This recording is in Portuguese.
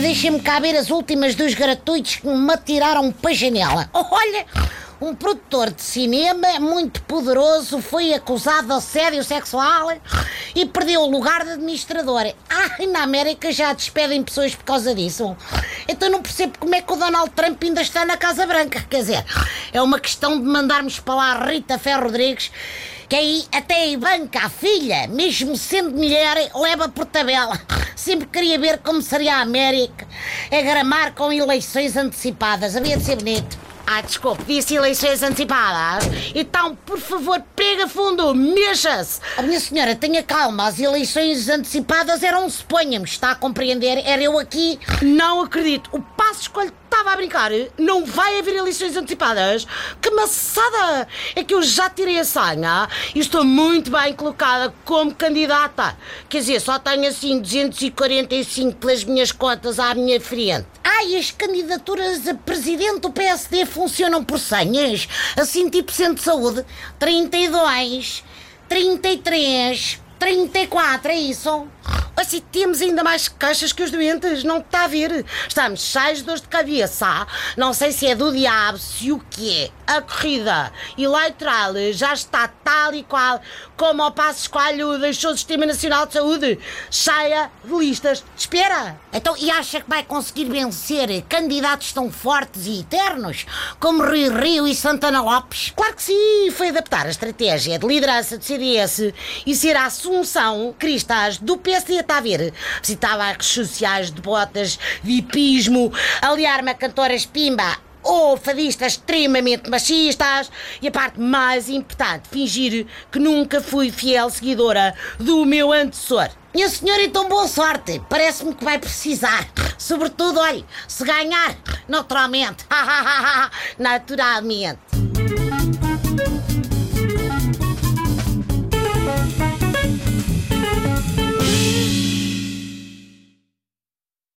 deixem-me cá ver as últimas dos gratuitos que me atiraram para a janela. Olha, um produtor de cinema muito poderoso foi acusado de assédio sexual e perdeu o lugar de administrador. Ah, e na América já despedem pessoas por causa disso. Então não percebo como é que o Donald Trump ainda está na Casa Branca. Quer dizer, é uma questão de mandarmos para lá Rita Ferro Rodrigues que aí até a Ivanka, a filha, mesmo sendo mulher, leva por tabela. Sempre queria ver como seria a América a gramar com eleições antecipadas. Havia de ser bonito. Ah, desculpe, disse eleições antecipadas. Então, por favor, pega fundo, mexa-se. A minha senhora, tenha calma, as eleições antecipadas eram, suponhamos, está a compreender? Era eu aqui. Não acredito. O passo escolho estava a brincar. Não vai haver eleições antecipadas. Que maçada! É que eu já tirei a senha e estou muito bem colocada como candidata. Quer dizer, só tenho assim 245 pelas minhas contas à minha frente. As candidaturas a presidente do PSD funcionam por senhas? Assim, tipo centro de saúde? 32, 33, 34, é isso? Assim, temos ainda mais caixas que os doentes, não está a ver? Estamos cheios de dores de cabeça. Não sei se é do diabo, se o que é. A corrida eleitoral já está tal e qual como ao passo escolho deixou o Sistema Nacional de Saúde, cheia de listas de espera. Então, e acha que vai conseguir vencer candidatos tão fortes e eternos como Rui Rio e Santana Lopes? Claro que sim, foi adaptar a estratégia de liderança do CDS e ser a assunção cristas do PSD a ver. Visitava as redes sociais de botas de hipismo, aliar-me a cantoras pimba ou fadistas extremamente machistas e a parte mais importante, fingir que nunca fui fiel seguidora do meu antecessor. E o senhor então boa sorte, parece-me que vai precisar. Sobretudo, olha, se ganhar, naturalmente. naturalmente.